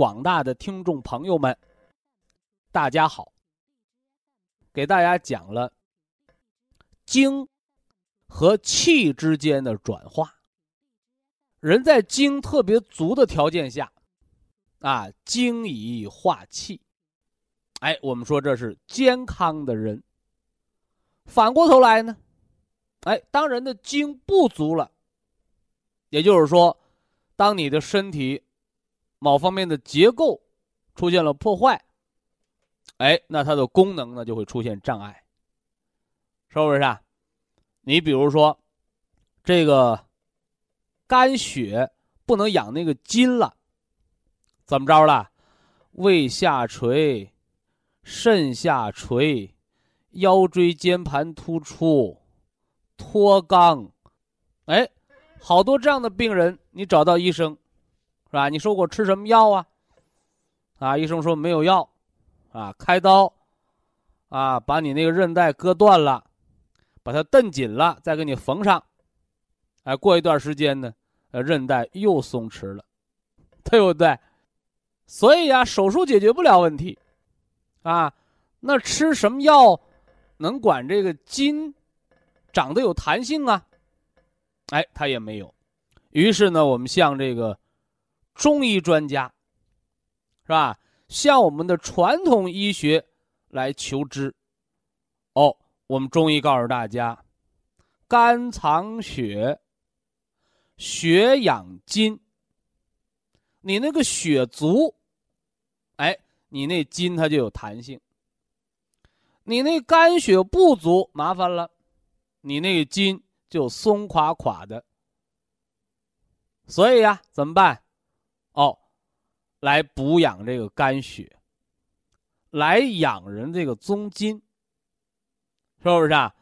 广大的听众朋友们，大家好。给大家讲了精和气之间的转化。人在精特别足的条件下，啊，精以化气。哎，我们说这是健康的人。反过头来呢，哎，当人的精不足了，也就是说，当你的身体。某方面的结构出现了破坏，哎，那它的功能呢就会出现障碍，是不是啊？你比如说，这个肝血不能养那个筋了，怎么着了？胃下垂、肾下垂、腰椎间盘突出、脱肛，哎，好多这样的病人，你找到医生。是吧？你说我吃什么药啊？啊，医生说没有药，啊，开刀，啊，把你那个韧带割断了，把它蹬紧了，再给你缝上，哎，过一段时间呢，呃，韧带又松弛了，对不对？所以啊，手术解决不了问题，啊，那吃什么药能管这个筋长得有弹性啊？哎，他也没有。于是呢，我们向这个。中医专家，是吧？向我们的传统医学来求知。哦，我们中医告诉大家：肝藏血，血养筋。你那个血足，哎，你那筋它就有弹性。你那肝血不足，麻烦了，你那个筋就松垮垮的。所以呀，怎么办？哦，来补养这个肝血，来养人这个宗筋，是不是啊？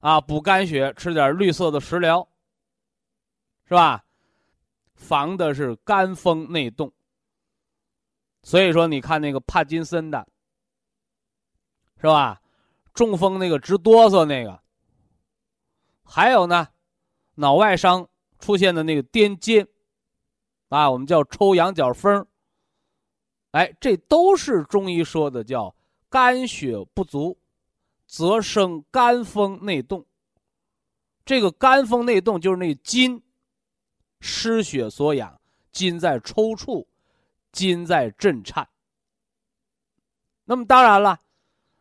啊，补肝血，吃点绿色的食疗，是吧？防的是肝风内动。所以说，你看那个帕金森的，是吧？中风那个直哆嗦那个，还有呢，脑外伤出现的那个癫痫。啊，我们叫抽羊角风哎，这都是中医说的，叫肝血不足，则生肝风内动。这个肝风内动就是那筋失血所养，筋在抽搐，筋在震颤。那么当然了，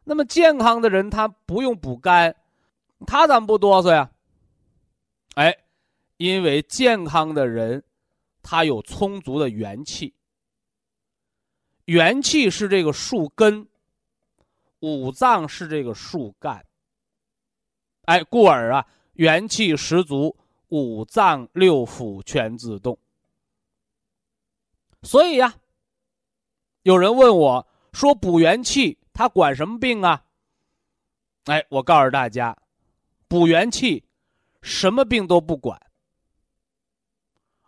那么健康的人他不用补肝，他怎么不哆嗦呀？哎，因为健康的人。它有充足的元气，元气是这个树根，五脏是这个树干。哎，故而啊，元气十足，五脏六腑全自动。所以呀，有人问我说：“补元气，它管什么病啊？”哎，我告诉大家，补元气，什么病都不管。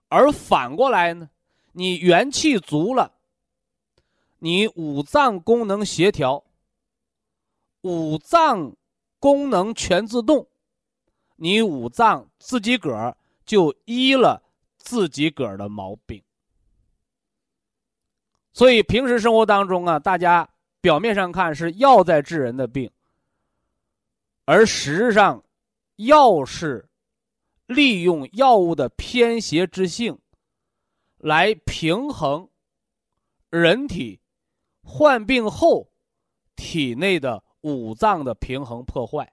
而反过来呢，你元气足了，你五脏功能协调，五脏功能全自动，你五脏自己个儿就医了自己个儿的毛病。所以平时生活当中啊，大家表面上看是药在治人的病，而实质上，药是。利用药物的偏邪之性，来平衡人体患病后体内的五脏的平衡破坏，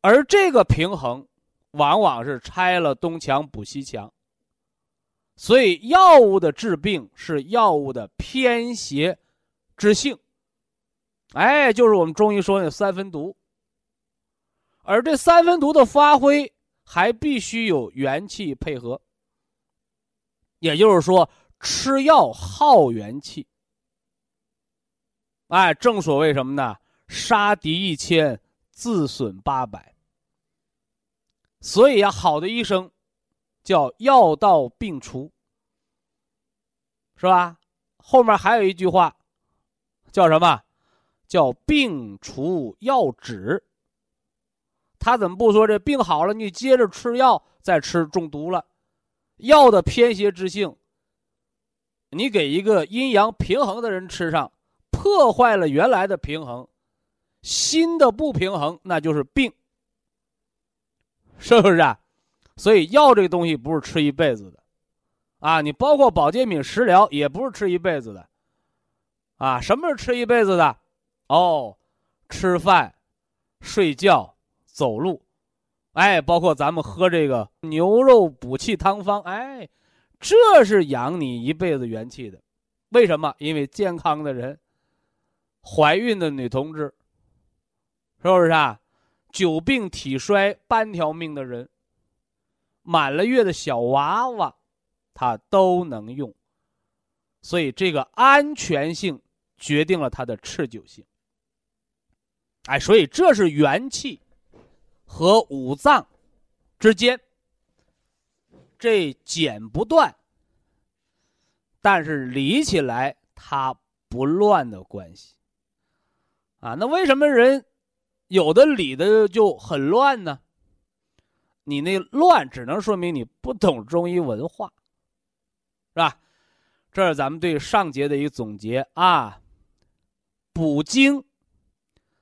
而这个平衡往往是拆了东墙补西墙。所以，药物的治病是药物的偏邪之性，哎，就是我们中医说的三分毒。而这三分毒的发挥，还必须有元气配合。也就是说，吃药耗元气。哎，正所谓什么呢？杀敌一千，自损八百。所以呀，好的医生。叫药到病除，是吧？后面还有一句话，叫什么？叫病除药止。他怎么不说这病好了，你接着吃药再吃中毒了？药的偏邪之性，你给一个阴阳平衡的人吃上，破坏了原来的平衡，新的不平衡，那就是病，是不是啊？所以药这个东西不是吃一辈子的，啊，你包括保健品、食疗也不是吃一辈子的，啊，什么是吃一辈子的？哦，吃饭、睡觉、走路，哎，包括咱们喝这个牛肉补气汤方，哎，这是养你一辈子元气的。为什么？因为健康的人，怀孕的女同志，是不是啊？久病体衰、半条命的人。满了月的小娃娃，他都能用，所以这个安全性决定了它的持久性。哎，所以这是元气和五脏之间这剪不断，但是理起来它不乱的关系。啊，那为什么人有的理的就很乱呢？你那乱只能说明你不懂中医文化，是吧？这是咱们对上节的一个总结啊。补精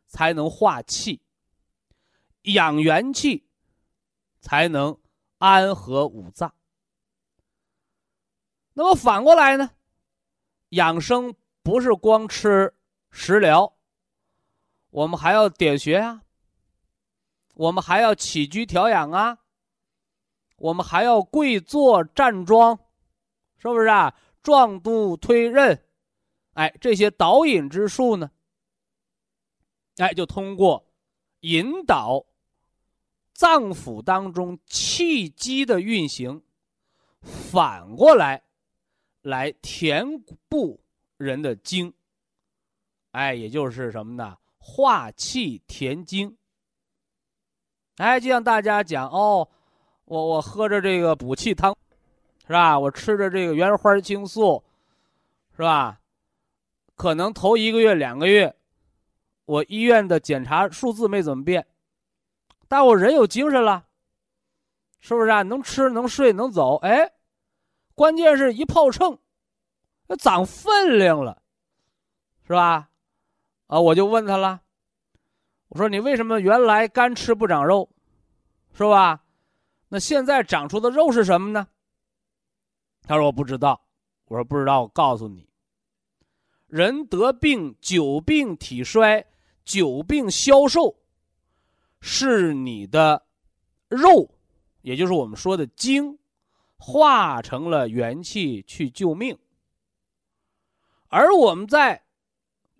才能化气，养元气才能安和五脏。那么反过来呢？养生不是光吃食疗，我们还要点穴啊。我们还要起居调养啊，我们还要跪坐站桩，是不是啊？壮度推任，哎，这些导引之术呢，哎，就通过引导脏腑当中气机的运行，反过来来填补人的精，哎，也就是什么呢？化气填精。哎，就像大家讲哦，我我喝着这个补气汤，是吧？我吃着这个原花青素，是吧？可能头一个月、两个月，我医院的检查数字没怎么变，但我人有精神了，是不是啊？能吃、能睡、能走。哎，关键是一泡秤，那长分量了，是吧？啊，我就问他了。我说你为什么原来干吃不长肉，是吧？那现在长出的肉是什么呢？他说我不知道。我说不知道，我告诉你，人得病久病体衰，久病消瘦，是你的肉，也就是我们说的精，化成了元气去救命。而我们在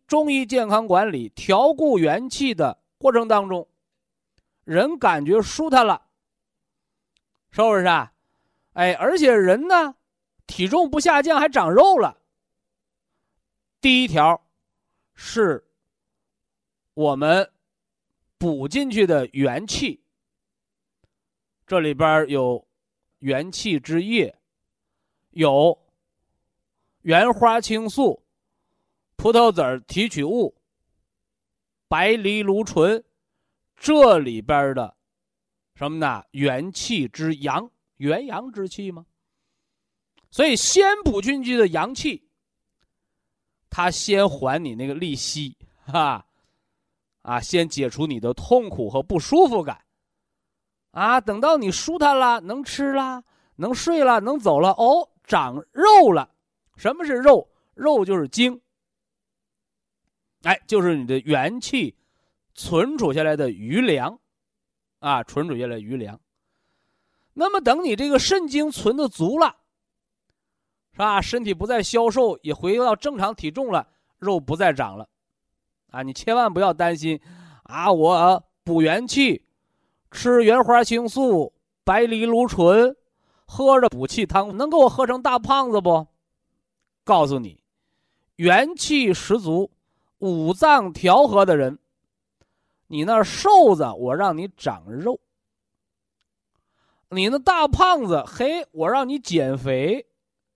中医健康管理调固元气的。过程当中，人感觉舒坦了，是不是啊？哎，而且人呢，体重不下降，还长肉了。第一条，是我们补进去的元气，这里边有元气之液，有原花青素、葡萄籽提取物。白藜芦醇，这里边的什么呢？元气之阳，元阳之气吗？所以先补进去的阳气，它先还你那个利息，哈，啊先解除你的痛苦和不舒服感，啊，等到你舒坦了，能吃了，能睡了，能走了，哦，长肉了。什么是肉？肉就是精，哎，就是你的元气存储下来的余粮，啊，存储下来余粮。那么等你这个肾精存的足了，是吧？身体不再消瘦，也回到正常体重了，肉不再长了，啊，你千万不要担心，啊，我补元气，吃原花青素、白藜芦醇，喝着补气汤，能给我喝成大胖子不？告诉你，元气十足、五脏调和的人，你那瘦子，我让你长肉；你那大胖子，嘿，我让你减肥。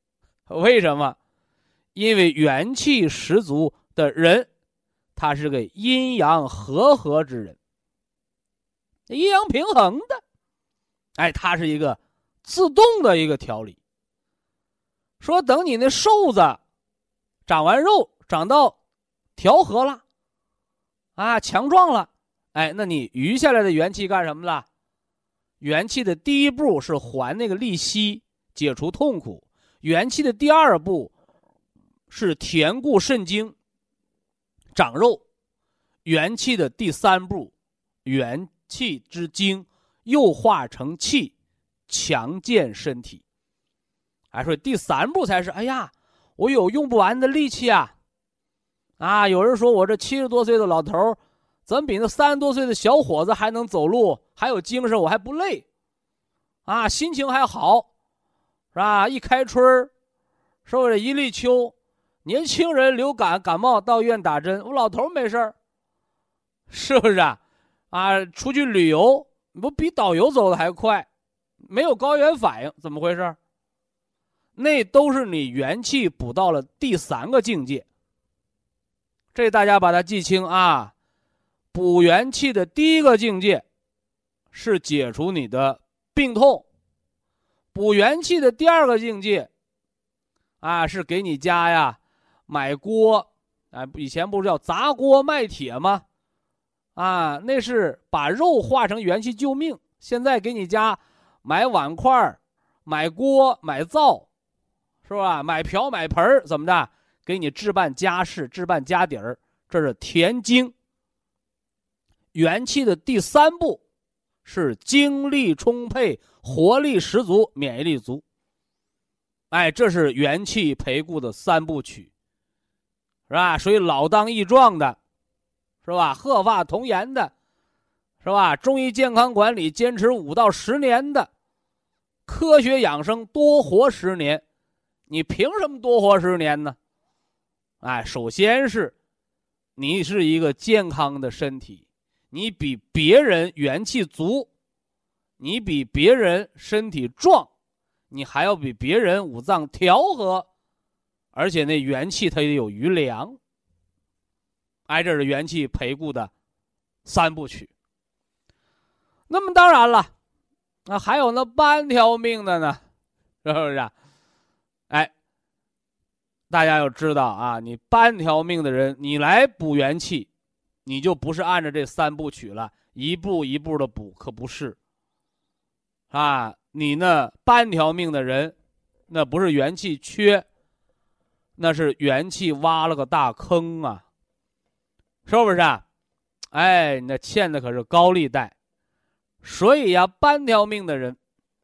为什么？因为元气十足的人，他是个阴阳和合之人，阴阳平衡的，哎，他是一个自动的一个调理。说等你那瘦子长完肉，长到调和了，啊，强壮了，哎，那你余下来的元气干什么了？元气的第一步是还那个利息，解除痛苦；元气的第二步是填固肾精，长肉；元气的第三步，元气之精又化成气，强健身体。还说第三步才是，哎呀，我有用不完的力气啊！啊，有人说我这七十多岁的老头，怎么比那三十多岁的小伙子还能走路，还有精神，我还不累，啊，心情还好，是吧？一开春儿，说这一立秋，年轻人流感感冒到医院打针，我老头没事儿，是不是啊？啊，出去旅游不比导游走的还快，没有高原反应，怎么回事？那都是你元气补到了第三个境界，这大家把它记清啊！补元气的第一个境界是解除你的病痛，补元气的第二个境界啊是给你家呀买锅，啊以前不是叫砸锅卖铁吗？啊，那是把肉化成元气救命。现在给你家买碗筷、买锅、买灶。是吧？买瓢买盆怎么着？给你置办家事，置办家底儿，这是填精。元气的第三步是精力充沛、活力十足、免疫力足。哎，这是元气培固的三部曲，是吧？所以老当益壮的，是吧？鹤发童颜的，是吧？中医健康管理坚持五到十年的，科学养生多活十年。你凭什么多活十年呢？哎，首先是，你是一个健康的身体，你比别人元气足，你比别人身体壮，你还要比别人五脏调和，而且那元气它也有余粮。挨，这是元气培固的三部曲。那么当然了，那还有那半条命的呢，是不是？啊哎，大家要知道啊，你半条命的人，你来补元气，你就不是按照这三部曲了，一步一步的补，可不是。啊，你那半条命的人，那不是元气缺，那是元气挖了个大坑啊，是不是？啊哎，那欠的可是高利贷。所以呀，半条命的人，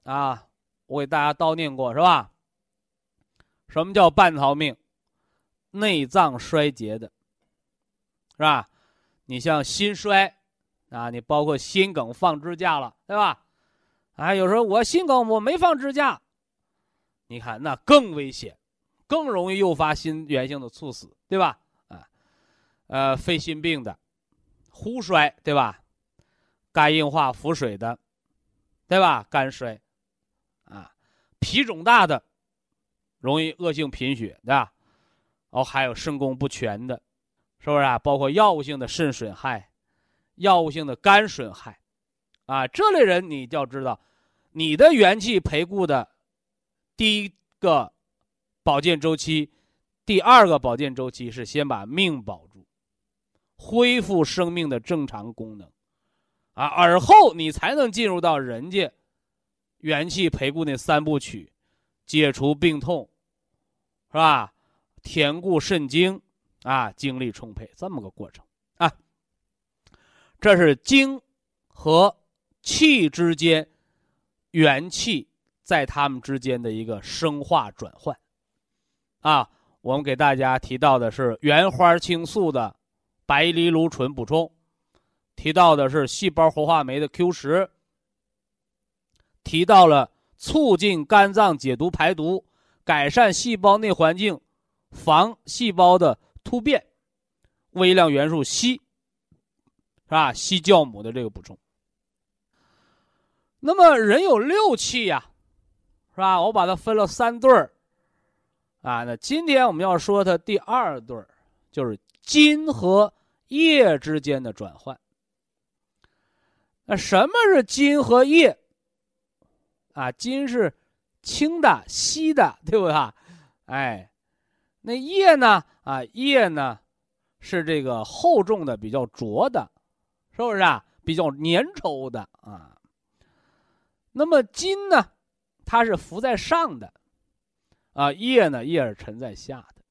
啊，我给大家叨念过，是吧？什么叫半条命？内脏衰竭的，是吧？你像心衰，啊，你包括心梗放支架了，对吧？啊，有时候我心梗我没放支架，你看那更危险，更容易诱发心源性的猝死，对吧？啊，呃，肺心病的，呼衰，对吧？肝硬化腹水的，对吧？肝衰，啊，脾肿大的。容易恶性贫血，对吧？哦，还有肾功不全的，是不是啊？包括药物性的肾损害、药物性的肝损害，啊，这类人你就要知道，你的元气培固的第一个保健周期，第二个保健周期是先把命保住，恢复生命的正常功能，啊，而后你才能进入到人家元气培固那三部曲，解除病痛。是吧？填固肾精，啊，精力充沛，这么个过程啊。这是精和气之间元气在它们之间的一个生化转换，啊，我们给大家提到的是原花青素的白藜芦醇补充，提到的是细胞活化酶的 Q 十，提到了促进肝脏解毒排毒。改善细胞内环境，防细胞的突变，微量元素硒，是吧？硒酵母的这个补充。那么人有六气呀，是吧？我把它分了三对儿，啊，那今天我们要说它第二对儿，就是金和液之间的转换。那什么是金和液？啊，金是。轻的、稀的，对不对？哎，那液呢？啊，液呢，是这个厚重的、比较浊的，是不是啊？比较粘稠的啊。那么金呢，它是浮在上的，啊，液呢，液是沉在下的，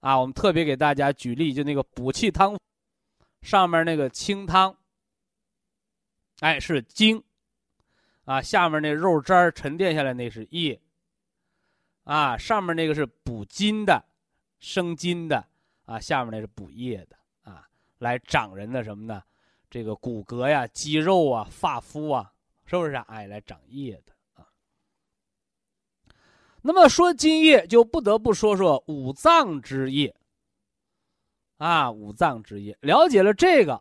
啊。我们特别给大家举例，就那个补气汤，上面那个清汤，哎，是精。啊，下面那肉渣儿沉淀下来那是液，啊，上面那个是补筋的，生筋的，啊，下面那是补液的，啊，来长人的什么呢？这个骨骼呀、肌肉啊、发肤啊，是不是？哎，来长液的。那么说津液，就不得不说说五脏之液，啊，五脏之液，了解了这个，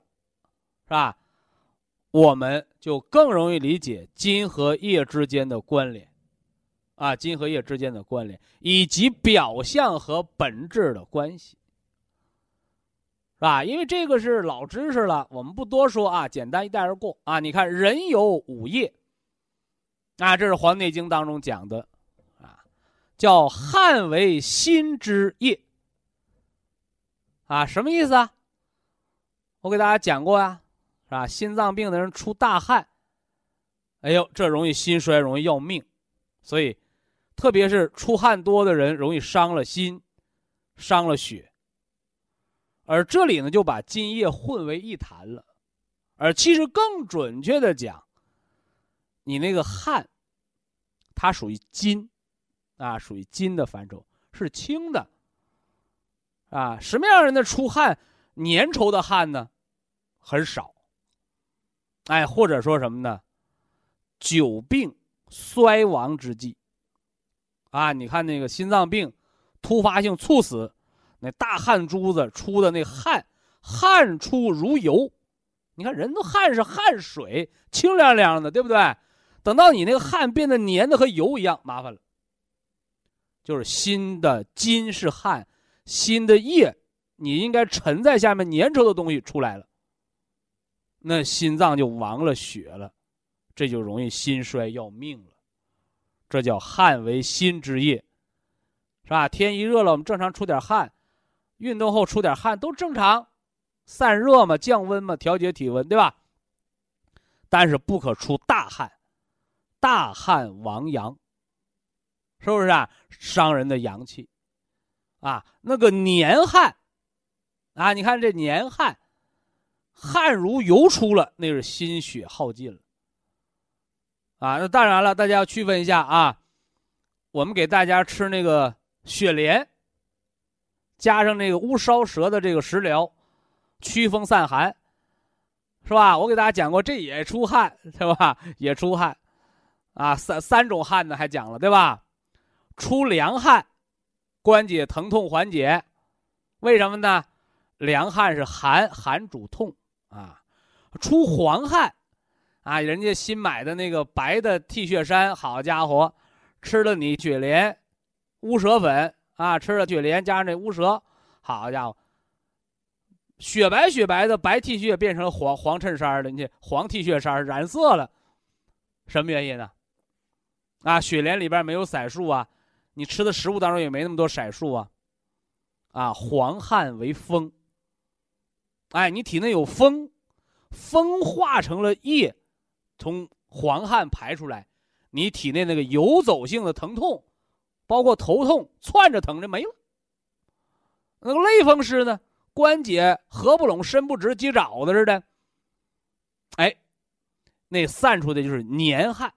是吧？我们就更容易理解金和液之间的关联，啊，金和液之间的关联，以及表象和本质的关系，是吧？因为这个是老知识了，我们不多说啊，简单一带而过啊。你看，人有五液，啊，这是《黄帝内经》当中讲的，叫汗为心之液，啊，什么意思啊？我给大家讲过呀。是吧？心脏病的人出大汗，哎呦，这容易心衰，容易要命。所以，特别是出汗多的人，容易伤了心，伤了血。而这里呢，就把津液混为一谈了。而其实更准确的讲，你那个汗，它属于津，啊，属于金的范畴，是轻的。啊，什么样人的出汗粘稠的汗呢？很少。哎，或者说什么呢？久病衰亡之际，啊，你看那个心脏病突发性猝死，那大汗珠子出的那汗，汗出如油。你看人都汗是汗水，清凉凉的，对不对？等到你那个汗变得粘的和油一样，麻烦了。就是心的津是汗，心的液，你应该沉在下面粘稠的东西出来了。那心脏就亡了血了，这就容易心衰要命了，这叫汗为心之液，是吧？天一热了，我们正常出点汗，运动后出点汗都正常，散热嘛，降温嘛，调节体温，对吧？但是不可出大汗，大汗亡阳，是不是啊？伤人的阳气，啊，那个年汗，啊，你看这年汗。汗如油出了，那是心血耗尽了。啊，那当然了，大家要区分一下啊。我们给大家吃那个雪莲，加上那个乌梢蛇的这个食疗，驱风散寒，是吧？我给大家讲过，这也出汗，对吧？也出汗，啊，三三种汗呢，还讲了，对吧？出凉汗，关节疼痛缓解，为什么呢？凉汗是寒，寒主痛。啊，出黄汗，啊，人家新买的那个白的 T 恤衫，好家伙，吃了你雪莲乌蛇粉啊，吃了雪莲加上那乌蛇，好家伙，雪白雪白的白 T 恤变成黄黄衬衫了，你黄 T 恤衫染色了，什么原因呢？啊，雪莲里边没有色素啊，你吃的食物当中也没那么多色素啊，啊，黄汗为风。哎，你体内有风，风化成了液，从黄汗排出来，你体内那个游走性的疼痛，包括头痛、窜着疼就没了，那个类风湿呢，关节合不拢、伸不直、鸡爪子似的。哎，那散出的就是黏汗，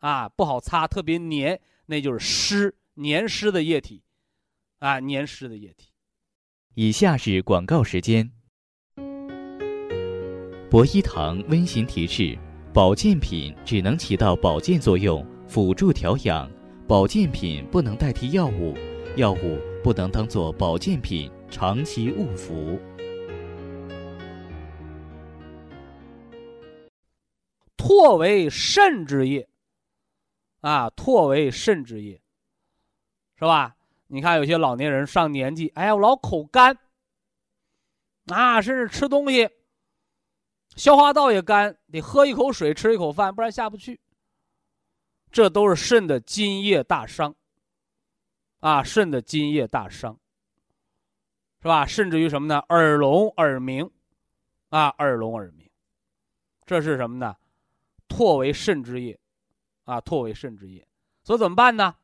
啊，不好擦，特别黏，那就是湿、黏湿的液体，啊，黏湿的液体。以下是广告时间。博一堂温馨提示：保健品只能起到保健作用，辅助调养；保健品不能代替药物，药物不能当做保健品长期误服。唾为肾之液，啊，唾为肾之液，是吧？你看有些老年人上年纪，哎呀，我老口干，啊，甚至吃东西，消化道也干，得喝一口水，吃一口饭，不然下不去。这都是肾的津液大伤，啊，肾的津液大伤，是吧？甚至于什么呢？耳聋耳鸣，啊，耳聋耳鸣，这是什么呢？唾为肾之液，啊，唾为肾之液，所以怎么办呢？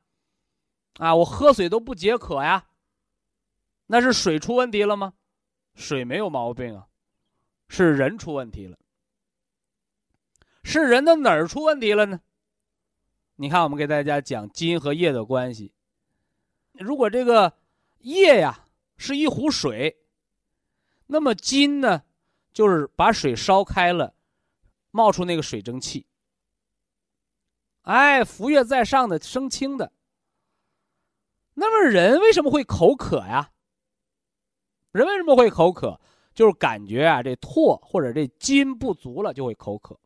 啊，我喝水都不解渴呀，那是水出问题了吗？水没有毛病啊，是人出问题了。是人的哪儿出问题了呢？你看，我们给大家讲津和液的关系。如果这个液呀是一壶水，那么津呢，就是把水烧开了。冒出那个水蒸气，哎，浮跃在上的升清的。那么人为什么会口渴呀？人为什么会口渴？就是感觉啊，这唾或者这津不足了，就会口渴。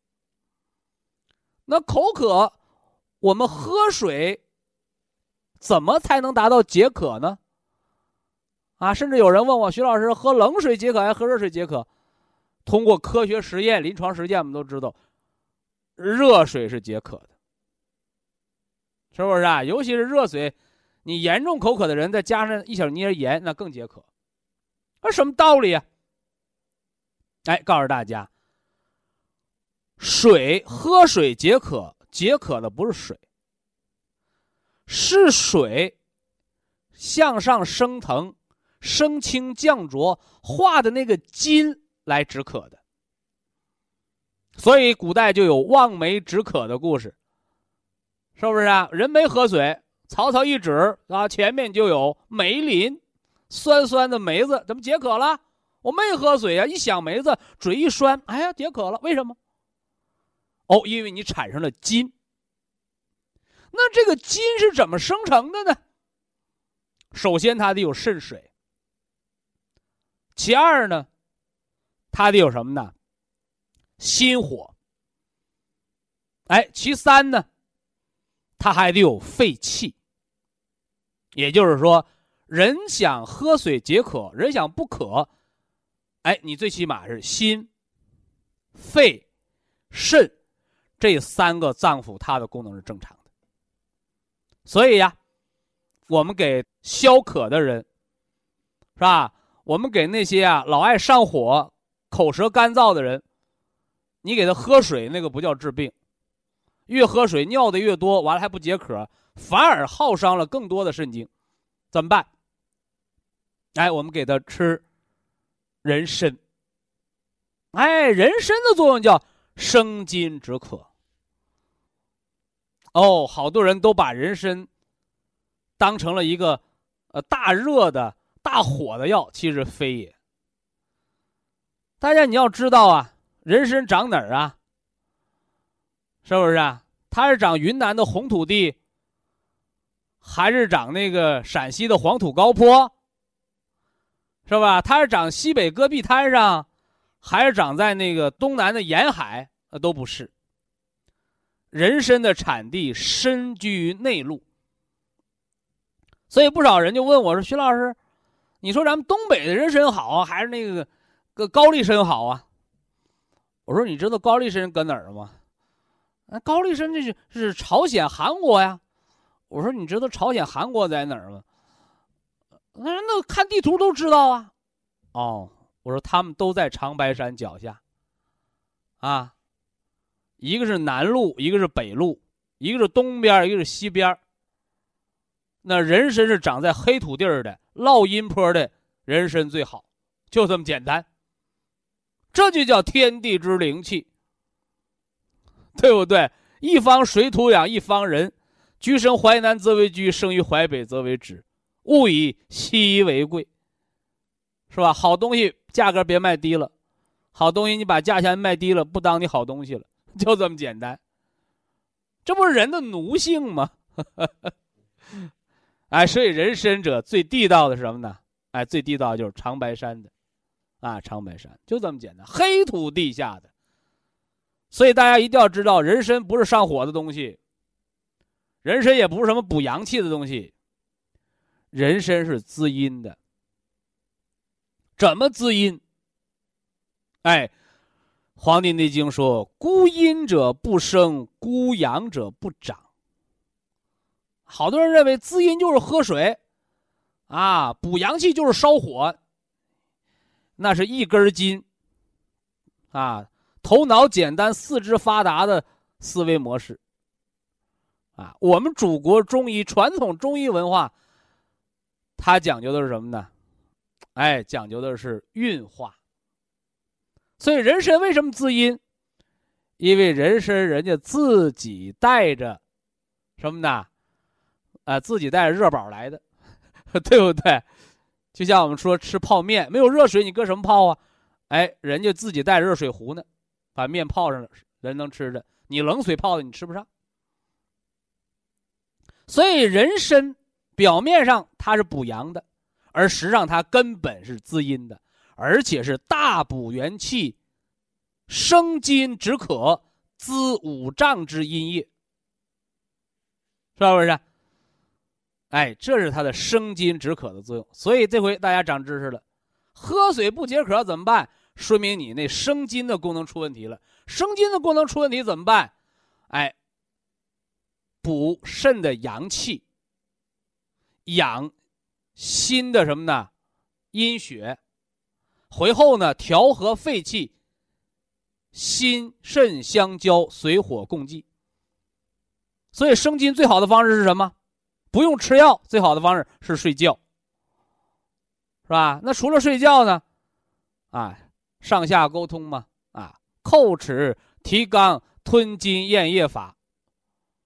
那口渴，我们喝水怎么才能达到解渴呢？啊，甚至有人问我，徐老师，喝冷水解渴还是喝热水解渴？通过科学实验、临床实践，我们都知道，热水是解渴的，是不是啊？尤其是热水，你严重口渴的人，再加上一小捏盐，那更解渴。那什么道理啊？哎，告诉大家，水喝水解渴，解渴的不是水，是水向上升腾、升清降浊化的那个津。来止渴的，所以古代就有望梅止渴的故事，是不是啊？人没喝水，曹操一指啊，前面就有梅林，酸酸的梅子，怎么解渴了？我没喝水呀，一想梅子，嘴一酸，哎呀，解渴了。为什么？哦，因为你产生了津。那这个津是怎么生成的呢？首先，它得有肾水。其二呢？它得有什么呢？心火。哎，其三呢，它还得有肺气。也就是说，人想喝水解渴，人想不渴，哎，你最起码是心、肺、肾这三个脏腑它的功能是正常的。所以呀，我们给消渴的人，是吧？我们给那些啊老爱上火。口舌干燥的人，你给他喝水，那个不叫治病，越喝水尿的越多，完了还不解渴，反而耗伤了更多的肾精，怎么办？哎，我们给他吃人参。哎，人参的作用叫生津止渴。哦，好多人都把人参当成了一个呃大热的大火的药，其实非也。大家你要知道啊，人参长哪儿啊？是不是啊？它是长云南的红土地，还是长那个陕西的黄土高坡？是吧？它是长西北戈壁滩上，还是长在那个东南的沿海？呃，都不是。人参的产地深居内陆，所以不少人就问我说：“徐老师，你说咱们东北的人参好，还是那个？”个高丽参好啊！我说你知道高丽参搁哪儿吗？那高丽参这是是朝鲜、韩国呀。我说你知道朝鲜、韩国在哪儿吗？那那看地图都知道啊。哦，我说他们都在长白山脚下。啊，一个是南路，一个是北路，一个是东边，一个是西边。那人参是长在黑土地儿的、落阴坡的人参最好，就这么简单。这就叫天地之灵气，对不对？一方水土养一方人，居生淮南则为居，生于淮北则为枳。物以稀为贵，是吧？好东西价格别卖低了，好东西你把价钱卖低了，不当你好东西了，就这么简单。这不是人的奴性吗？哎，所以人参者最地道的是什么呢？哎，最地道就是长白山的，啊，长白山就这么简单，黑土地下的。所以大家一定要知道，人参不是上火的东西，人参也不是什么补阳气的东西。人参是滋阴的，怎么滋阴？哎，《黄帝内经》说：“孤阴者不生，孤阳者不长。”好多人认为滋阴就是喝水，啊，补阳气就是烧火。那是一根筋，啊，头脑简单、四肢发达的思维模式。啊，我们祖国中医传统中医文化。它讲究的是什么呢？哎，讲究的是运化。所以人参为什么滋阴？因为人参人家自己带着什么呢？啊，自己带着热宝来的，对不对？就像我们说吃泡面，没有热水，你搁什么泡啊？哎，人家自己带热水壶呢，把面泡上了，人能吃的。你冷水泡的，你吃不上。所以人参。表面上它是补阳的，而实际上它根本是滋阴的，而且是大补元气、生津止渴、滋五脏之阴液，是不是？哎，这是它的生津止渴的作用。所以这回大家长知识了，喝水不解渴怎么办？说明你那生津的功能出问题了。生津的功能出问题怎么办？哎，补肾的阳气。养心的什么呢？阴血，回后呢调和肺气。心肾相交，水火共济。所以生津最好的方式是什么？不用吃药，最好的方式是睡觉，是吧？那除了睡觉呢？啊，上下沟通嘛，啊，叩齿提肛吞津咽液法，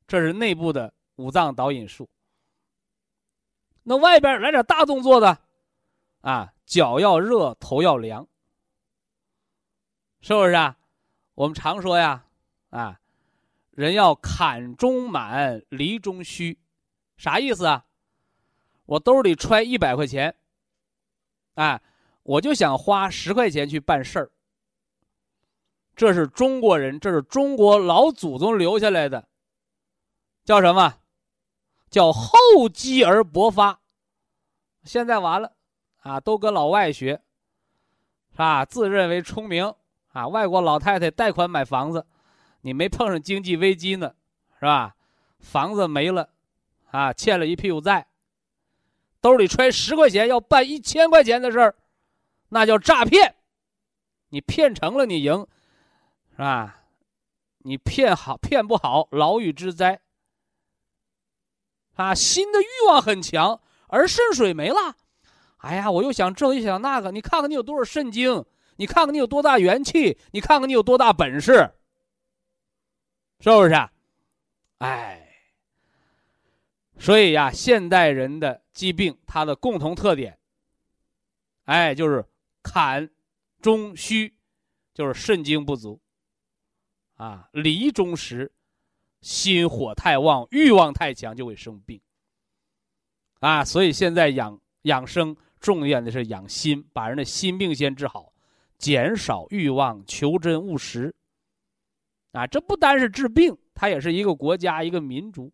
这是内部的五脏导引术。那外边来点大动作的，啊，脚要热，头要凉，是不是啊？我们常说呀，啊，人要坎中满，离中虚，啥意思啊？我兜里揣一百块钱，哎，我就想花十块钱去办事儿。这是中国人，这是中国老祖宗留下来的，叫什么？叫厚积而薄发，现在完了，啊，都跟老外学，是吧？自认为聪明啊，外国老太太贷款买房子，你没碰上经济危机呢，是吧？房子没了，啊，欠了一屁股债，兜里揣十块钱要办一千块钱的事儿，那叫诈骗。你骗成了，你赢，是吧？你骗好骗不好，牢狱之灾。啊，心的欲望很强，而肾水没了，哎呀，我又想这又想那个，你看看你有多少肾精，你看看你有多大元气，你看看你有多大本事，是不是？哎，所以呀，现代人的疾病，它的共同特点，哎，就是坎中虚，就是肾精不足，啊，离中实。心火太旺，欲望太强就会生病。啊，所以现在养养生重要的是养心，把人的心病先治好，减少欲望，求真务实。啊，这不单是治病，它也是一个国家、一个民族，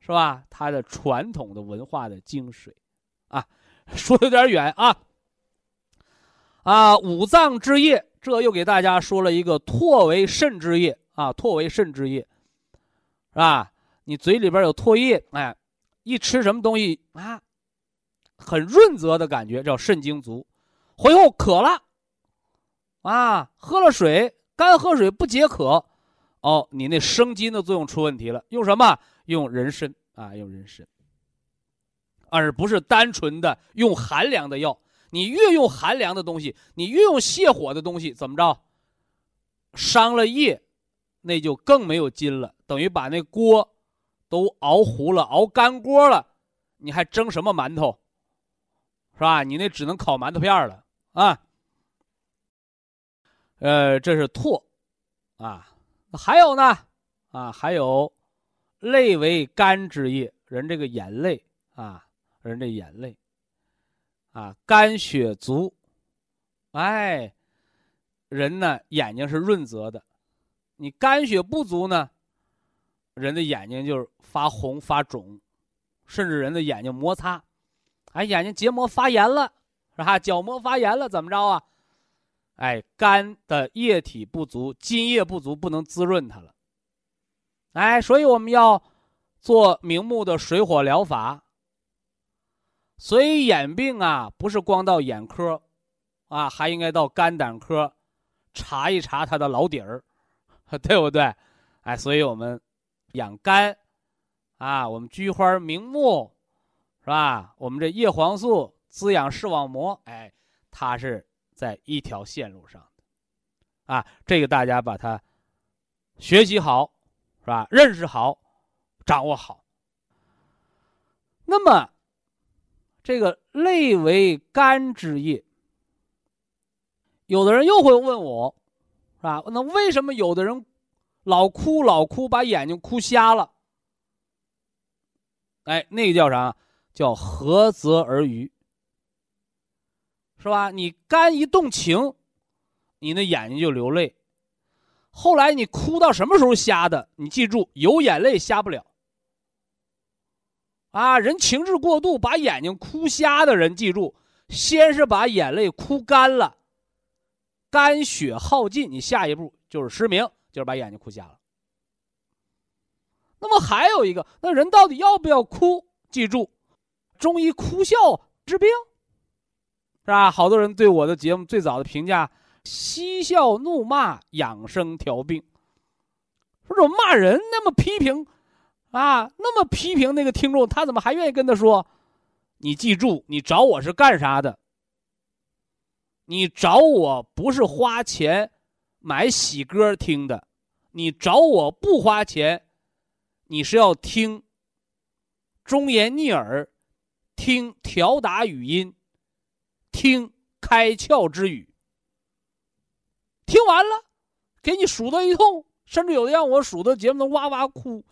是吧？它的传统的文化的精髓。啊，说的有点远啊。啊，五脏之液，这又给大家说了一个唾为肾之液啊，唾为肾之液。是吧？你嘴里边有唾液，哎，一吃什么东西啊，很润泽的感觉，叫肾精足。回后渴了，啊，喝了水，干喝水不解渴，哦，你那生津的作用出问题了。用什么？用人参啊，用人参。而不是单纯的用寒凉的药。你越用寒凉的东西，你越用泻火的东西，怎么着？伤了液，那就更没有筋了，等于把那锅都熬糊了，熬干锅了，你还蒸什么馒头？是吧？你那只能烤馒头片了啊。呃，这是唾，啊，还有呢，啊，还有泪为肝之液，人这个眼泪啊，人这眼泪。啊，肝血足，哎，人呢眼睛是润泽的，你肝血不足呢，人的眼睛就是发红发肿，甚至人的眼睛摩擦，哎，眼睛结膜发炎了，是吧？角膜发炎了，怎么着啊？哎，肝的液体不足，津液不足，不能滋润它了。哎，所以我们要做明目的水火疗法。所以眼病啊，不是光到眼科，啊，还应该到肝胆科，查一查他的老底儿，对不对？哎，所以我们养肝，啊，我们菊花明目，是吧？我们这叶黄素滋养视网膜，哎，它是在一条线路上的，啊，这个大家把它学习好，是吧？认识好，掌握好。那么。这个泪为肝之液，有的人又会问我，是吧？那为什么有的人老哭老哭，把眼睛哭瞎了？哎，那个叫啥？叫涸泽而渔，是吧？你肝一动情，你那眼睛就流泪。后来你哭到什么时候瞎的？你记住，有眼泪瞎不了。啊，人情志过度，把眼睛哭瞎的人，记住，先是把眼泪哭干了，肝血耗尽，你下一步就是失明，就是把眼睛哭瞎了。那么还有一个，那人到底要不要哭？记住，中医哭笑治病，是吧？好多人对我的节目最早的评价：嬉笑怒骂，养生调病。说怎么骂人那么批评？啊，那么批评那个听众，他怎么还愿意跟他说？你记住，你找我是干啥的？你找我不是花钱买喜歌听的，你找我不花钱，你是要听忠言逆耳，听调达语音，听开窍之语。听完了，给你数的一通，甚至有的让我数的节目都哇哇哭。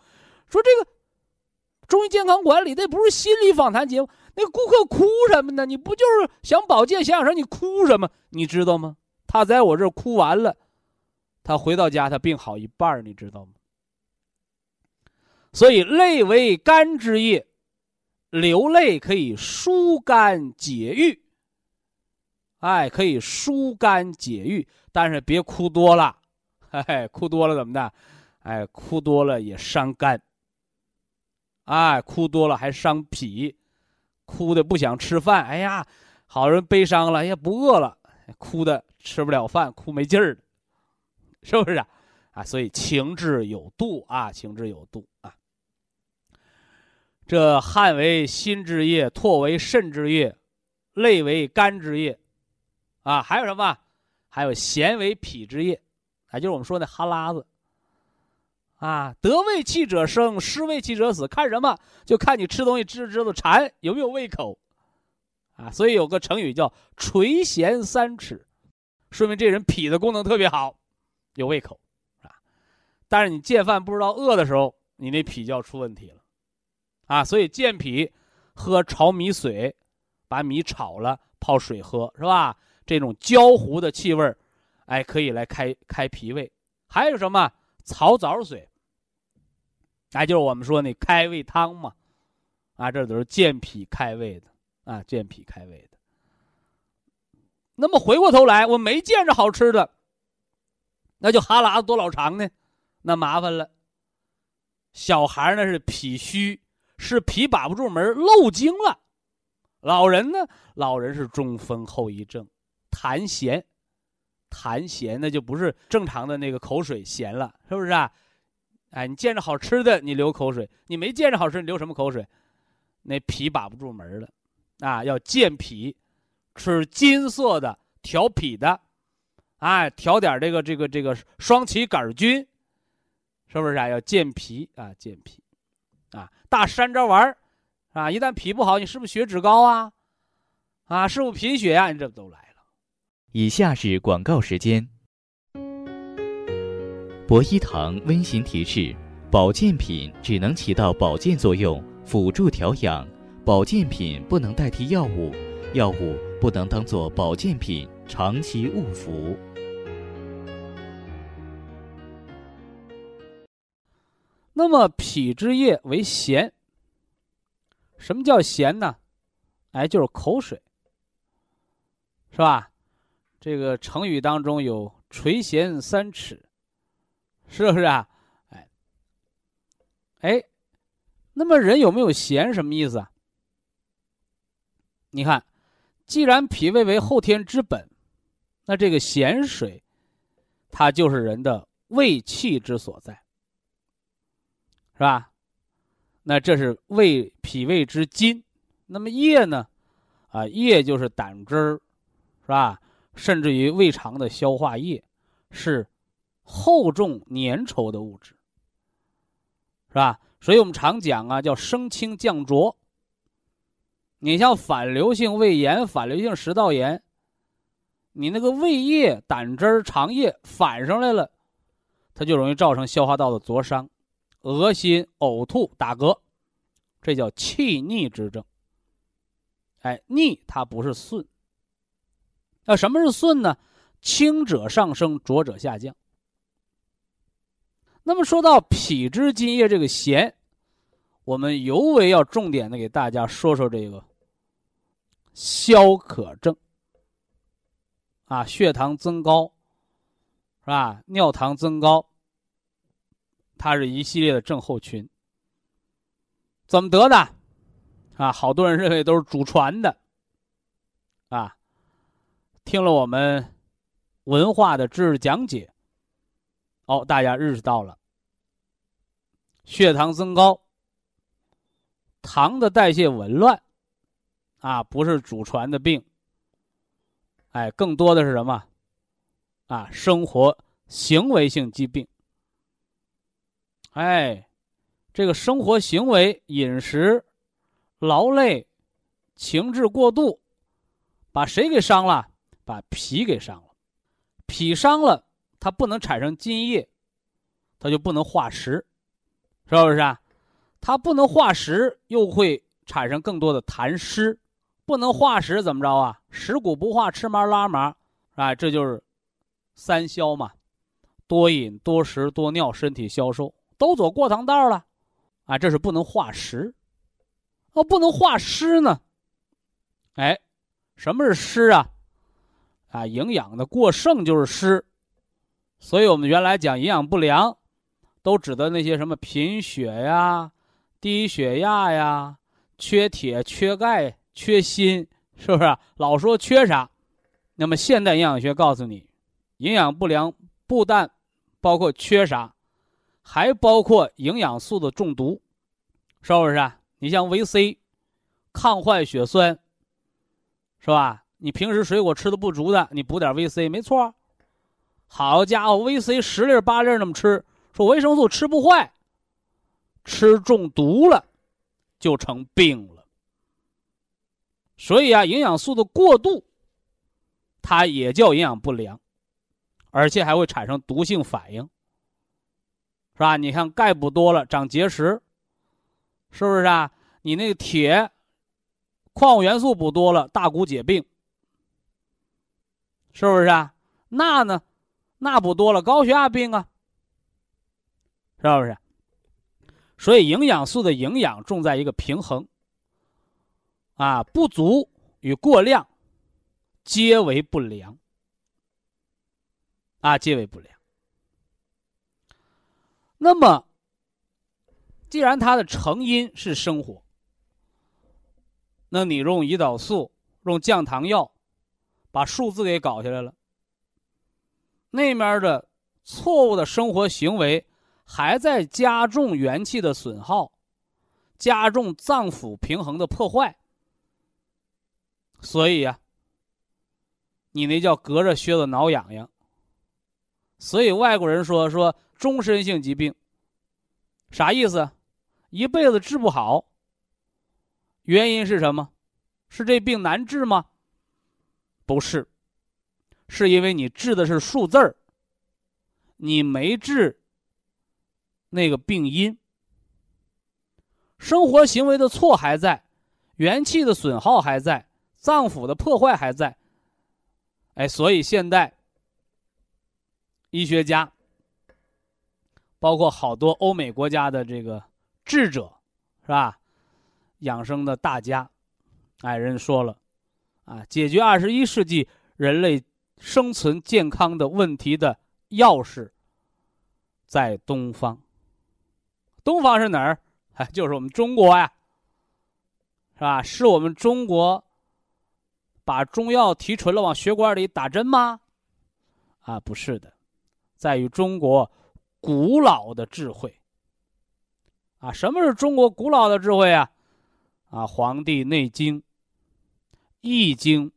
说这个中医健康管理，那不是心理访谈节目。那顾客哭什么呢？你不就是想保健、想养生？你哭什么？你知道吗？他在我这儿哭完了，他回到家，他病好一半你知道吗？所以，泪为肝之液，流泪可以疏肝解郁。哎，可以疏肝解郁，但是别哭多了。嘿嘿，哭多了怎么的？哎，哭多了也伤肝。哎，哭多了还伤脾，哭的不想吃饭。哎呀，好人悲伤了，哎呀不饿了，哭的吃不了饭，哭没劲儿是不是啊？啊，所以情志有度啊，情志有度啊。这汗为心之液，唾为肾之液，泪为肝之液，啊，还有什么？还有涎为脾之液，啊，就是我们说那哈喇子。啊，得胃气者生，失胃气者死。看什么？就看你吃东西知不知道馋，有没有胃口。啊，所以有个成语叫“垂涎三尺”，说明这人脾的功能特别好，有胃口，啊。但是你见饭不知道饿的时候，你那脾就要出问题了，啊。所以健脾，喝炒米水，把米炒了泡水喝，是吧？这种焦糊的气味哎，可以来开开脾胃。还有什么？草枣水。哎，就是我们说那开胃汤嘛，啊，这都是健脾开胃的啊，健脾开胃的。那么回过头来，我没见着好吃的，那就哈喇子多老长呢，那麻烦了。小孩呢是脾虚，是脾把不住门漏精了；老人呢，老人是中风后遗症，痰涎，痰涎那就不是正常的那个口水咸了，是不是啊？哎，你见着好吃的，你流口水；你没见着好吃，你流什么口水？那脾把不住门了，啊，要健脾，吃金色的调脾的，哎，调点这个这个这个双歧杆菌，是不是啊？要健脾啊，健脾，啊，大山楂丸啊，一旦脾不好，你是不是血脂高啊？啊，是不是贫血呀？你这都来。以下是广告时间。博一堂温馨提示：保健品只能起到保健作用。辅助调养，保健品不能代替药物，药物不能当做保健品长期误服。那么脾之液为涎，什么叫涎呢？哎，就是口水，是吧？这个成语当中有“垂涎三尺”，是不是啊？哎，哎。那么人有没有涎什么意思啊？你看，既然脾胃为后天之本，那这个咸水，它就是人的胃气之所在，是吧？那这是胃脾胃之津。那么液呢？啊，液就是胆汁儿，是吧？甚至于胃肠的消化液，是厚重粘稠的物质，是吧？所以我们常讲啊，叫升清降浊。你像反流性胃炎、反流性食道炎，你那个胃液、胆汁儿、肠液反上来了，它就容易造成消化道的灼伤、恶心、呕吐、打嗝，这叫气逆之症。哎，逆它不是顺。那什么是顺呢？轻者上升，浊者下降。那么说到脾之津液这个涎，我们尤为要重点的给大家说说这个消渴症啊，血糖增高是吧？尿糖增高，它是一系列的症候群。怎么得的？啊，好多人认为都是祖传的啊。听了我们文化的知识讲解，哦，大家认识到了。血糖增高，糖的代谢紊乱，啊，不是祖传的病。哎，更多的是什么？啊，生活行为性疾病。哎，这个生活行为、饮食、劳累、情志过度，把谁给伤了？把脾给伤了。脾伤了，它不能产生津液，它就不能化食。是不是啊？它不能化食，又会产生更多的痰湿。不能化食怎么着啊？食谷不化，吃麻拉麻，啊，这就是三消嘛。多饮、多食、多尿，身体消瘦，都走过堂道了，啊，这是不能化食。哦，不能化湿呢？哎，什么是湿啊？啊，营养的过剩就是湿。所以我们原来讲营养不良。都指的那些什么贫血呀、低血压呀、缺铁、缺钙、缺锌，是不是？老说缺啥？那么现代营养学告诉你，营养不良不但包括缺啥，还包括营养素的中毒，是不是？你像维 C，抗坏血酸，是吧？你平时水果吃的不足的，你补点维 C，没错。好家伙，维 C 十粒八粒那么吃。说维生素吃不坏，吃中毒了就成病了。所以啊，营养素的过度，它也叫营养不良，而且还会产生毒性反应，是吧？你看钙补多了长结石，是不是啊？你那个铁、矿物元素补多了大骨结病，是不是啊？钠呢？钠不多了高血压病啊。是不是？所以营养素的营养重在一个平衡。啊，不足与过量，皆为不良。啊，皆为不良。那么，既然它的成因是生活，那你用胰岛素、用降糖药，把数字给搞下来了。那面的错误的生活行为。还在加重元气的损耗，加重脏腑平衡的破坏。所以呀，你那叫隔着靴子挠痒痒。所以外国人说说终身性疾病，啥意思？一辈子治不好。原因是什么？是这病难治吗？不是，是因为你治的是数字儿，你没治那个病因。生活行为的错还在，元气的损耗还在，脏腑的破坏还在。哎，所以现代医学家，包括好多欧美国家的这个智者，是吧？养生的大家，哎，人说了，啊，解决二十一世纪人类生存健康的问题的钥匙，在东方。东方是哪儿？哎，就是我们中国呀，是吧？是我们中国把中药提纯了，往血管里打针吗？啊，不是的，在于中国古老的智慧。啊，什么是中国古老的智慧啊？啊，《黄帝内经》《易经》《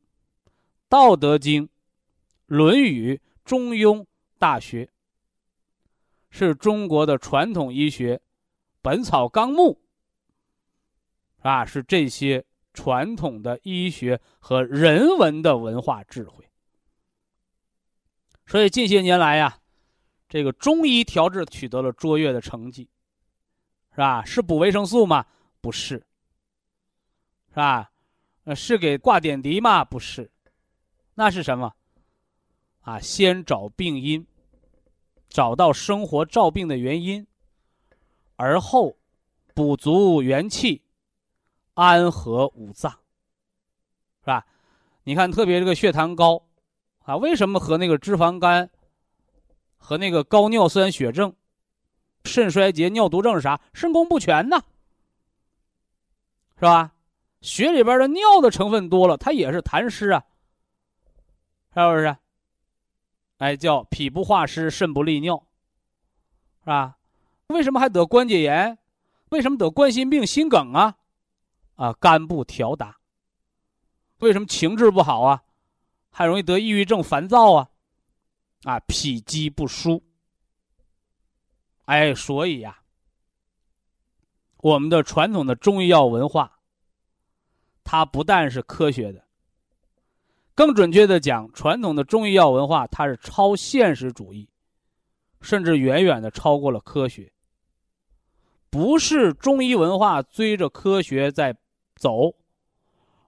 道德经》《论语》《中庸》《大学》，是中国的传统医学，《本草纲目》啊，是这些传统的医学和人文的文化智慧。所以近些年来呀，这个中医调治取得了卓越的成绩，是吧？是补维生素吗？不是。是吧？呃，是给挂点滴吗？不是，那是什么？啊，先找病因，找到生活照病的原因，而后补足元气，安和五脏，是吧？你看，特别这个血糖高，啊，为什么和那个脂肪肝、和那个高尿酸血症、肾衰竭、尿毒症是啥？肾功不全呢？是吧？血里边的尿的成分多了，它也是痰湿啊，是不是？哎，叫脾不化湿，肾不利尿，是吧？为什么还得关节炎？为什么得冠心病、心梗啊？啊，肝不调达。为什么情志不好啊？还容易得抑郁症、烦躁啊？啊，脾积不舒。哎，所以呀，我们的传统的中医药文化。它不但是科学的，更准确的讲，传统的中医药文化它是超现实主义，甚至远远的超过了科学。不是中医文化追着科学在走，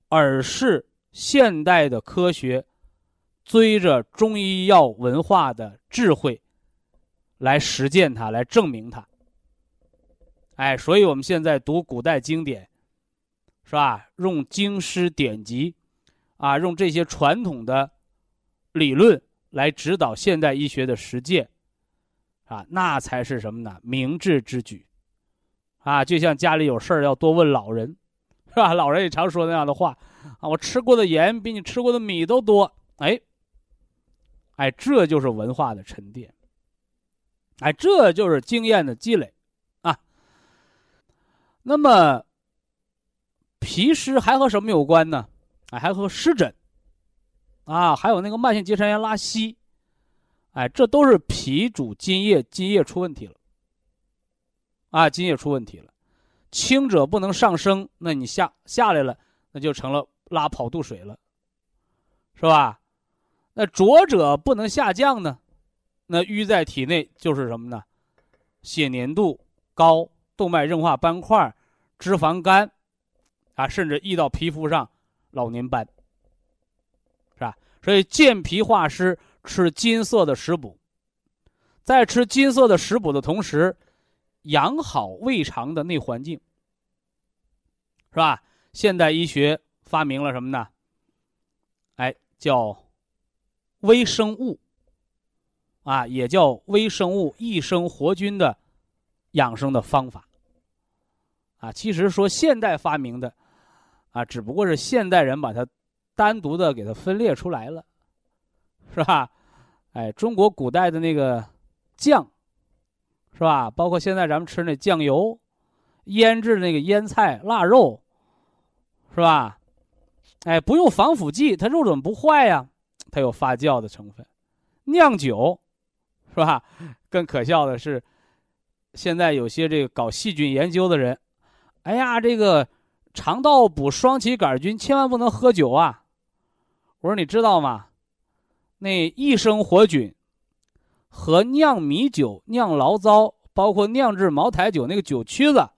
而是现代的科学追着中医药文化的智慧来实践它，来证明它。哎，所以我们现在读古代经典。是吧？用经师典籍，啊，用这些传统的理论来指导现代医学的实践，啊，那才是什么呢？明智之举，啊，就像家里有事儿要多问老人，是吧？老人也常说那样的话，啊，我吃过的盐比你吃过的米都多，哎，哎，这就是文化的沉淀，哎，这就是经验的积累，啊，那么。脾湿还和什么有关呢？哎，还和湿疹，啊，还有那个慢性结肠炎拉稀，哎，这都是脾主津液，津液出问题了，啊，津液出问题了，轻者不能上升，那你下下来了，那就成了拉跑肚水了，是吧？那浊者不能下降呢，那淤在体内就是什么呢？血粘度高，动脉硬化斑块，脂肪肝。啊，甚至易到皮肤上，老年斑，是吧？所以健脾化湿，吃金色的食补，在吃金色的食补的同时，养好胃肠的内环境，是吧？现代医学发明了什么呢？哎，叫微生物，啊，也叫微生物益生活菌的养生的方法，啊，其实说现代发明的。啊，只不过是现代人把它单独的给它分裂出来了，是吧？哎，中国古代的那个酱，是吧？包括现在咱们吃那酱油，腌制那个腌菜、腊肉，是吧？哎，不用防腐剂，它肉怎么不坏呀？它有发酵的成分。酿酒，是吧？更可笑的是，现在有些这个搞细菌研究的人，哎呀，这个肠道补双歧杆菌，千万不能喝酒啊！我说你知道吗？那益生活菌和酿米酒、酿醪糟，包括酿制茅台酒那个酒曲子，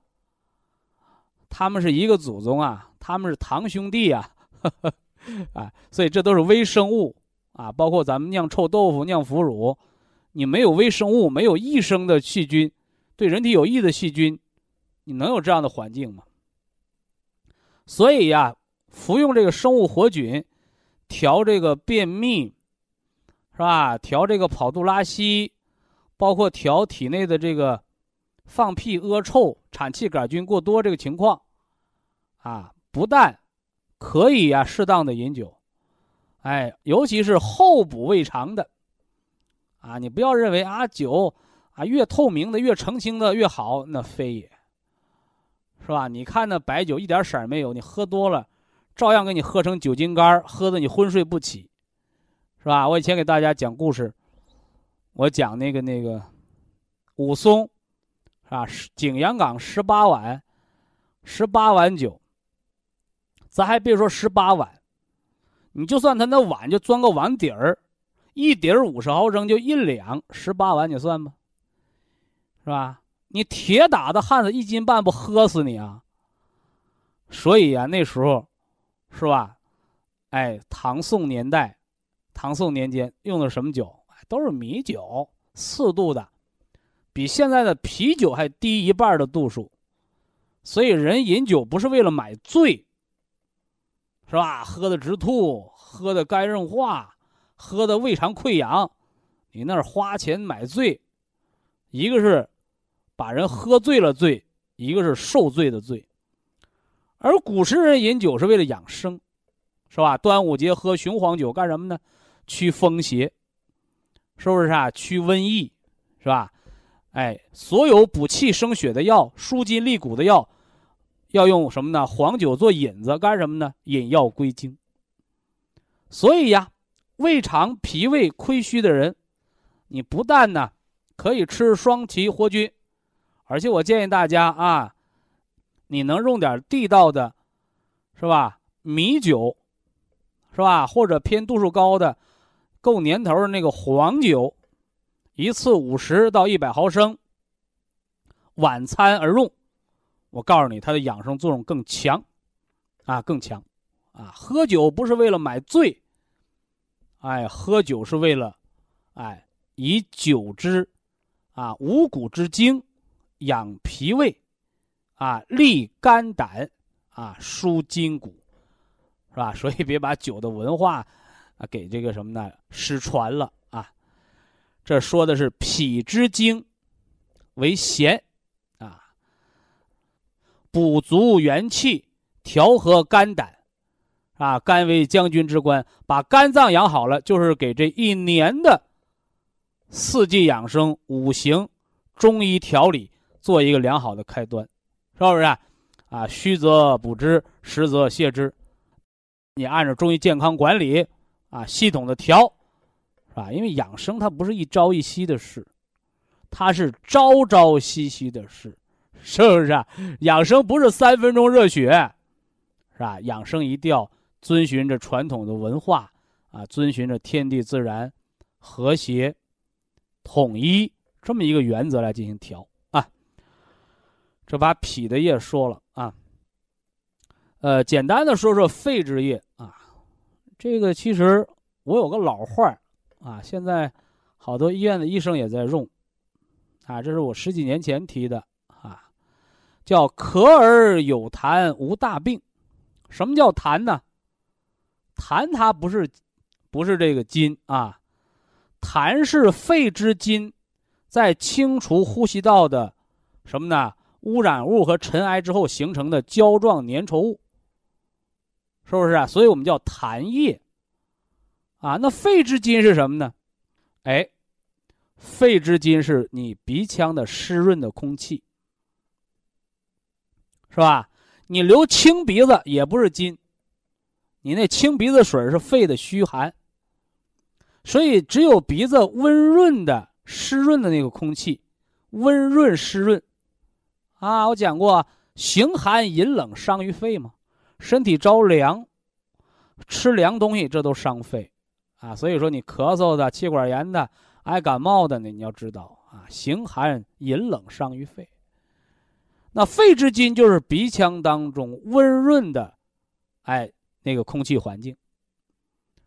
他们是一个祖宗啊，他们是堂兄弟啊，啊，所以这都是微生物啊，包括咱们酿臭豆腐、酿腐乳，你没有微生物，没有益生的细菌，对人体有益的细菌，你能有这样的环境吗？所以呀，服用这个生物活菌，调这个便秘。是吧？调这个跑肚拉稀，包括调体内的这个放屁、恶臭、产气杆菌过多这个情况，啊，不但可以呀，适当的饮酒，哎，尤其是后补胃肠的，啊，你不要认为啊酒啊越透明的、越澄清的越好，那非也，是吧？你看那白酒一点色儿没有，你喝多了，照样给你喝成酒精肝，喝的你昏睡不起。是吧？我以前给大家讲故事，我讲那个那个武松，是吧？景阳冈十八碗，十八碗酒。咱还别说十八碗，你就算他那碗就装个碗底儿，一底儿五十毫升就一两，十八碗你算吧，是吧？你铁打的汉子一斤半不喝死你啊！所以呀，那时候，是吧？哎，唐宋年代。唐宋年间用的什么酒？都是米酒，四度的，比现在的啤酒还低一半的度数。所以人饮酒不是为了买醉，是吧？喝的直吐，喝的肝硬化，喝的胃肠溃疡，你那儿花钱买醉，一个是把人喝醉了醉，一个是受罪的罪。而古时人饮酒是为了养生，是吧？端午节喝雄黄酒干什么呢？驱风邪，是不是啊？驱瘟疫，是吧？哎，所有补气生血的药、舒筋利骨的药，要用什么呢？黄酒做引子，干什么呢？引药归经。所以呀，胃肠、脾胃亏虚的人，你不但呢可以吃双歧活菌，而且我建议大家啊，你能用点地道的，是吧？米酒，是吧？或者偏度数高的。够年头的那个黄酒，一次五十到一百毫升，晚餐而用。我告诉你，它的养生作用更强，啊，更强，啊，喝酒不是为了买醉，哎，喝酒是为了，哎，以酒之，啊，五谷之精，养脾胃，啊，利肝胆，啊，舒筋骨，是吧？所以别把酒的文化。啊，给这个什么呢？失传了啊！这说的是脾之精为咸啊，补足元气，调和肝胆啊。肝为将军之官，把肝脏养好了，就是给这一年的四季养生、五行、中医调理做一个良好的开端，是不是啊？虚则补之，实则泻之。你按照中医健康管理。啊，系统的调，是吧？因为养生它不是一朝一夕的事，它是朝朝夕夕的事，是不是啊？养生不是三分钟热血，是吧？养生一定要遵循着传统的文化啊，遵循着天地自然和谐统一这么一个原则来进行调。这把脾的液说了啊，呃，简单的说说肺之液啊。这个其实我有个老话儿啊，现在好多医院的医生也在用，啊，这是我十几年前提的啊，叫“咳而有痰无大病”。什么叫痰呢？痰它不是不是这个筋啊，痰是肺之筋，在清除呼吸道的什么呢？污染物和尘埃之后形成的胶状粘稠物。是不是啊？所以我们叫痰液，啊，那肺之津是什么呢？哎，肺之津是你鼻腔的湿润的空气，是吧？你流清鼻子也不是金，你那清鼻子水是肺的虚寒。所以只有鼻子温润的、湿润的那个空气，温润湿润。啊，我讲过，形寒饮冷伤于肺嘛，身体着凉，吃凉东西这都伤肺，啊，所以说你咳嗽的、气管炎的、爱感冒的，呢，你要知道啊，形寒饮冷伤于肺。那肺之金就是鼻腔当中温润的，哎，那个空气环境。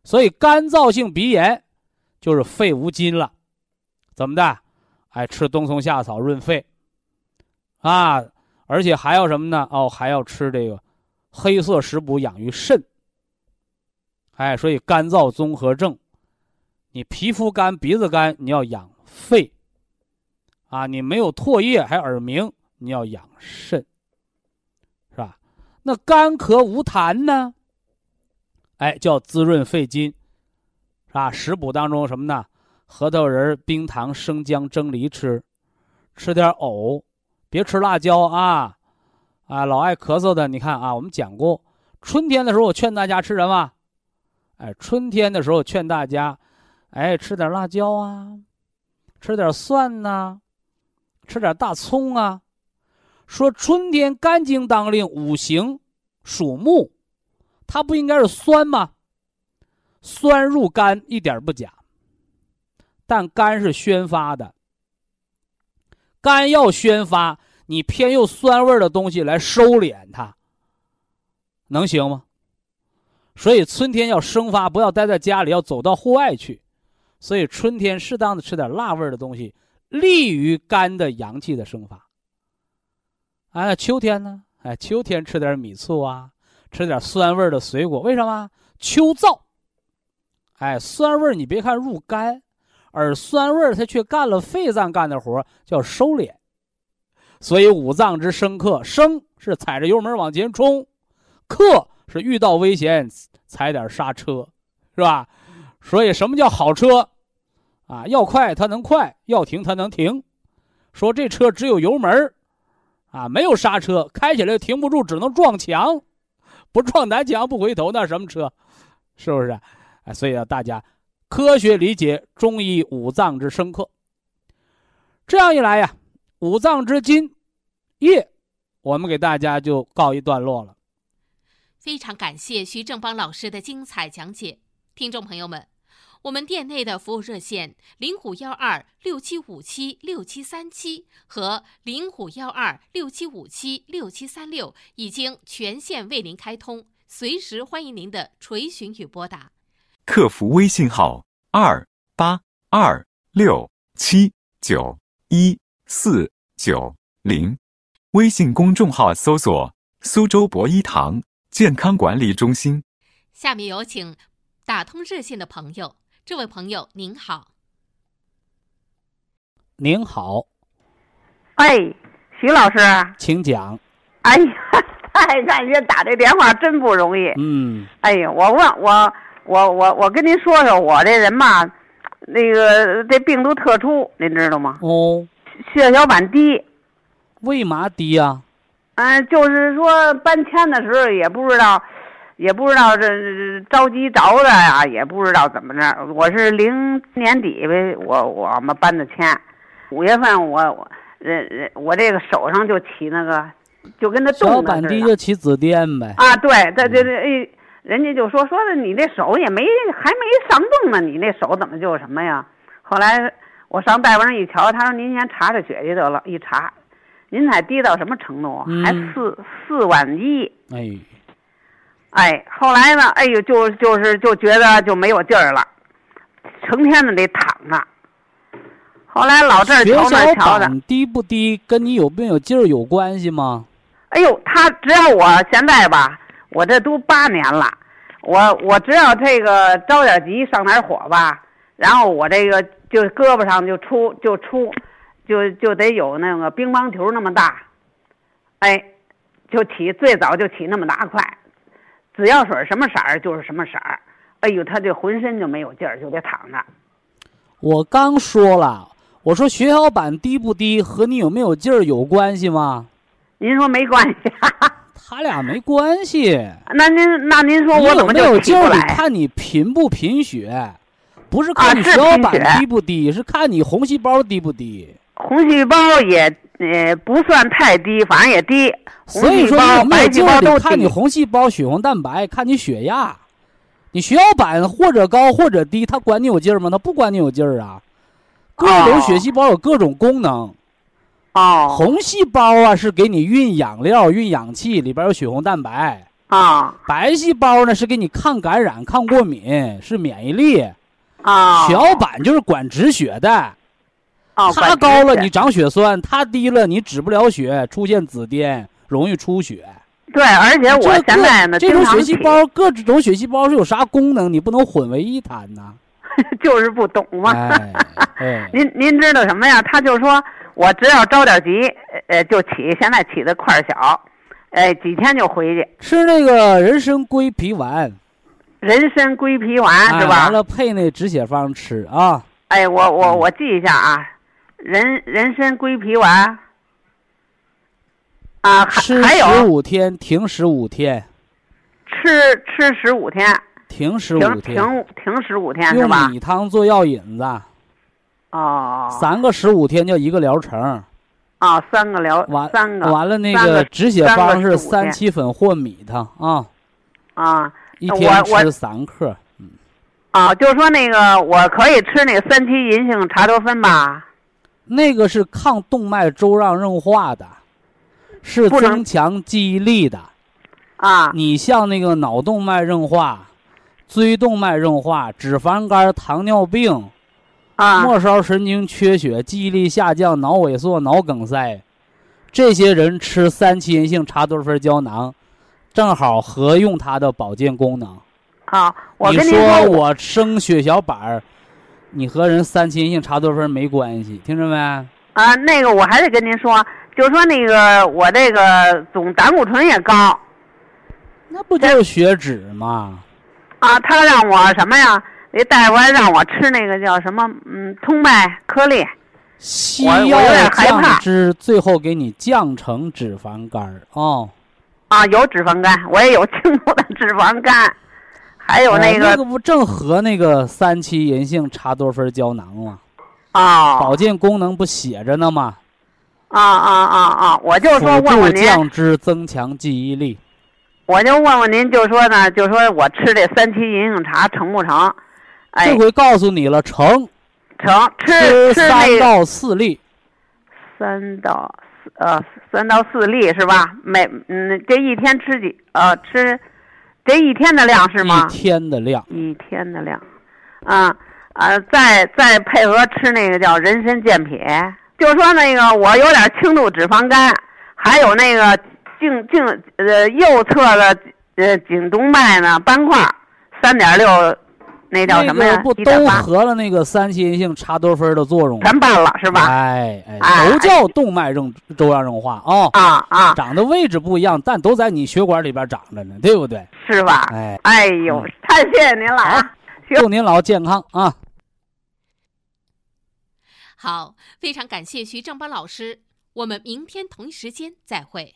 所以干燥性鼻炎就是肺无金了，怎么的？哎，吃冬虫夏草润肺，啊，而且还要什么呢？哦，还要吃这个黑色食补养于肾。哎，所以干燥综合症，你皮肤干、鼻子干，你要养肺。啊，你没有唾液还耳鸣。你要养肾，是吧？那干咳无痰呢？哎，叫滋润肺津，是吧？食补当中什么呢？核桃仁、冰糖、生姜蒸梨吃，吃点藕，别吃辣椒啊！啊，老爱咳嗽的，你看啊，我们讲过，春天的时候我劝大家吃什么？哎，春天的时候劝大家，哎，吃点辣椒啊，吃点蒜呐，吃点大葱啊。说春天肝经当令，五行属木，它不应该是酸吗？酸入肝一点不假，但肝是宣发的，肝要宣发，你偏用酸味的东西来收敛它，能行吗？所以春天要生发，不要待在家里，要走到户外去。所以春天适当的吃点辣味的东西，利于肝的阳气的生发。哎，秋天呢？哎，秋天吃点米醋啊，吃点酸味的水果。为什么？秋燥。哎，酸味你别看入肝，而酸味儿它却干了肺脏干的活，叫收敛。所以五脏之生克，生是踩着油门往前冲，克是遇到危险踩点刹车，是吧？所以什么叫好车？啊，要快它能快，要停它能停。说这车只有油门啊，没有刹车，开起来停不住，只能撞墙，不撞南墙不回头，那什么车？是不是？哎，所以啊大家科学理解中医五脏之深刻。这样一来呀，五脏之精液，我们给大家就告一段落了。非常感谢徐正邦老师的精彩讲解，听众朋友们。我们店内的服务热线零五幺二六七五七六七三七和零五幺二六七五七六七三六已经全线为您开通，随时欢迎您的垂询与拨打。客服微信号二八二六七九一四九零，微信公众号搜索“苏州博一堂健康管理中心”。下面有请打通热线的朋友。这位朋友您好，您好，哎，徐老师，请讲。哎呀，太感谢打这电话真不容易。嗯。哎呀，我问我我我我跟您说说，我这人吧，那个这病毒特殊，您知道吗？哦。血小板低。为嘛低呀？嗯，就是说搬迁的时候也不知道。也不知道这着急着的呀，也不知道怎么着。我是零年底呗，我我们搬的迁，五月份我我人人我这个手上就起那个，就跟那冻小板低就起紫癜呗。啊，对，这这这哎，人家就说说的你那手也没还没上冻呢，你那手怎么就什么呀？后来我上大夫那一瞧，他说您先查查血去得了，一查，您才低到什么程度？还四四万一。哎。哎，后来呢？哎呦，就就是就觉得就没有劲儿了，成天的得躺着。后来老这儿瞧那瞧的，低不低跟你有没有劲儿有关系吗？哎呦，他只要我现在吧，我这都八年了，我我只要这个着点急上点火吧，然后我这个就胳膊上就出就出，就就得有那个乒乓球那么大，哎，就起最早就起那么大块。紫药水什么色儿就是什么色儿，哎呦，他这浑身就没有劲儿，就得躺着。我刚说了，我说血小板低不低和你有没有劲儿有关系吗？您说没关系。他俩没关系。那您那您说我怎么就没有劲儿？看你贫不贫血，不是看你血小板低不低，是看你红细胞低不低。红细胞也呃不算太低，反正也低。所以说，没有劲儿得看你。红细胞、血红蛋白，看你血压。你血小板或者高或者低，他管你有劲儿吗？他不管你有劲儿啊。各种哦血细胞有各种功能，哦红细胞啊是给你运养料、运氧气，里边有血红蛋白；啊白细胞呢是给你抗感染、抗过敏，是免疫力。啊！血小板就是管止血的，哦，它高了你长血栓，它低了你止不了血，出现紫癜，容易出血。对，而且我现在呢，这种血细胞，各种血细胞是有啥功能？你不能混为一谈呐。就是不懂嘛。哎，哎，您您知道什么呀？他就说我只要着点急，呃，就起，现在起的块儿小，哎，几天就回去。吃那个人参归脾丸，人参归脾丸哎是吧完？了配那止血方吃啊。哎，我我嗯我记一下啊，人人参归脾丸。啊，还吃十五天，停十五天，吃吃十五天，停十五天，停停十五天是用吧？米汤做药引子，哦，三个十五天叫一个疗程。啊，三个疗完三个完了那个止血方是三七粉或米汤啊，啊一天吃三克。啊，就说那个我可以吃那个三七银杏茶多酚吧？那个是抗动脉粥样硬化的，是增强记忆力的。啊你像那个脑动脉硬化、椎动脉硬化、脂肪肝、糖尿病、啊末梢神经缺血、记忆力下降、脑萎缩、脑梗塞，这些人吃三七银杏茶多酚胶囊，正好合用它的保健功能。啊！我跟您说我生血小板儿，你和人三七银杏茶多酚没关系，听着没？啊，那个我还得跟您说，就说那个我这个总胆固醇也高那不就是血脂吗？啊，他让我什么呀？那大夫还让我吃那个叫什么嗯通脉颗粒西我我有药点害怕降脂，最后给你降成脂肪肝儿哦。啊，有脂肪肝，我也有 轻度的脂肪肝，还有那个哎那个不正和那个三七银杏茶多酚胶囊吗？啊保健功能不写着呢吗？啊啊啊啊！我就说问问您，降脂，增强记忆力。我就问问您，就说呢，就说我吃这三七银杏茶成不成？哎这，回告诉你了，成成吃三到四粒，三到四呃三到四粒是吧？每嗯这一天吃几呃吃，这一天的量是吗一？天的量。一天的量，啊啊，再再配合吃那个叫人参健脾，就说那个我有点轻度脂肪肝，还有那个颈颈呃右侧的呃颈动脉呢斑块三点六，那叫什么呀那个？不都合了那个三七银杏茶多酚的作用吗？全办了是吧？哎哎，哎都叫动脉硬粥样硬化啊、啊啊，长的位置不一样，但都在你血管里边长着呢，对不对？是吧？哎，哎呦，太谢谢您了啊！祝您老健康啊！好，非常感谢徐正邦老师，我们明天同一时间再会。